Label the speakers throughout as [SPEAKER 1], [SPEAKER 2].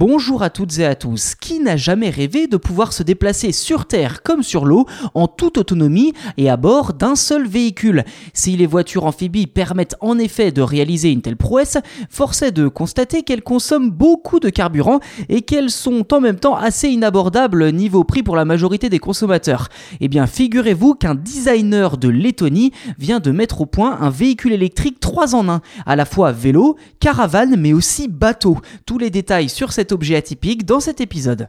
[SPEAKER 1] Bonjour à toutes et à tous. Qui n'a jamais rêvé de pouvoir se déplacer sur Terre comme sur l'eau en toute autonomie et à bord d'un seul véhicule? Si les voitures amphibies permettent en effet de réaliser une telle prouesse, force est de constater qu'elles consomment beaucoup de carburant et qu'elles sont en même temps assez inabordables niveau prix pour la majorité des consommateurs. Eh bien, figurez-vous qu'un designer de Lettonie vient de mettre au point un véhicule électrique 3 en 1, à la fois vélo, caravane mais aussi bateau. Tous les détails sur objet atypique dans cet épisode.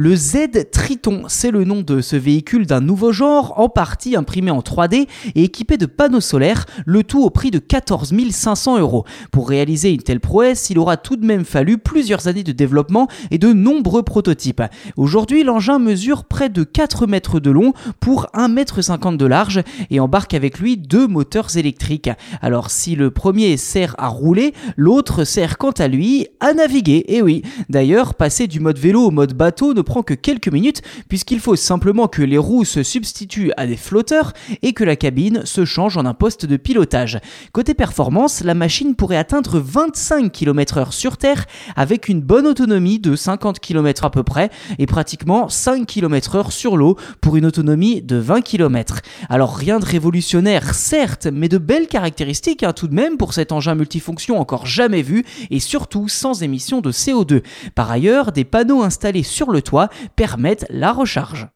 [SPEAKER 1] Le Z Triton, c'est le nom de ce véhicule d'un nouveau genre, en partie imprimé en 3D et équipé de panneaux solaires, le tout au prix de 14 500 euros. Pour réaliser une telle prouesse, il aura tout de même fallu plusieurs années de développement et de nombreux prototypes. Aujourd'hui, l'engin mesure près de 4 mètres de long pour 1 mètre 50 de large et embarque avec lui deux moteurs électriques. Alors si le premier sert à rouler, l'autre sert quant à lui à naviguer. Et oui, d'ailleurs, passer du mode vélo au mode bateau ne prend que quelques minutes puisqu'il faut simplement que les roues se substituent à des flotteurs et que la cabine se change en un poste de pilotage. Côté performance, la machine pourrait atteindre 25 km/h sur Terre avec une bonne autonomie de 50 km à peu près et pratiquement 5 km/h sur l'eau pour une autonomie de 20 km. Alors rien de révolutionnaire certes, mais de belles caractéristiques hein, tout de même pour cet engin multifonction encore jamais vu et surtout sans émission de CO2. Par ailleurs, des panneaux installés sur le toit permettent la recharge.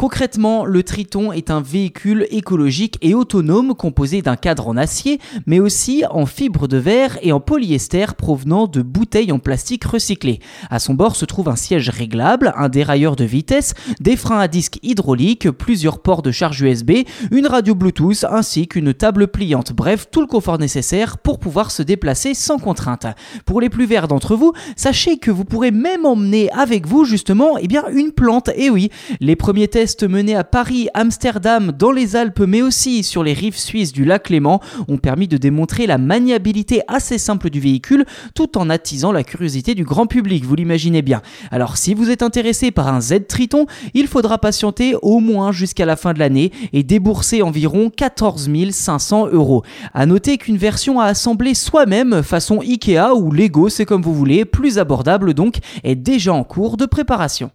[SPEAKER 1] Concrètement, le Triton est un véhicule écologique et autonome composé d'un cadre en acier, mais aussi en fibre de verre et en polyester provenant de bouteilles en plastique recyclées. À son bord se trouve un siège réglable, un dérailleur de vitesse, des freins à disque hydrauliques, plusieurs ports de charge USB, une radio Bluetooth ainsi qu'une table pliante. Bref, tout le confort nécessaire pour pouvoir se déplacer sans contrainte. Pour les plus verts d'entre vous, sachez que vous pourrez même emmener avec vous justement eh bien, une plante. Et oui, les premiers tests menés à Paris, Amsterdam, dans les Alpes, mais aussi sur les rives suisses du lac Léman ont permis de démontrer la maniabilité assez simple du véhicule tout en attisant la curiosité du grand public, vous l'imaginez bien. Alors si vous êtes intéressé par un Z Triton, il faudra patienter au moins jusqu'à la fin de l'année et débourser environ 14 500 euros. A noter qu'une version à assembler soi-même façon Ikea ou Lego, c'est comme vous voulez, plus abordable donc, est déjà en cours de préparation.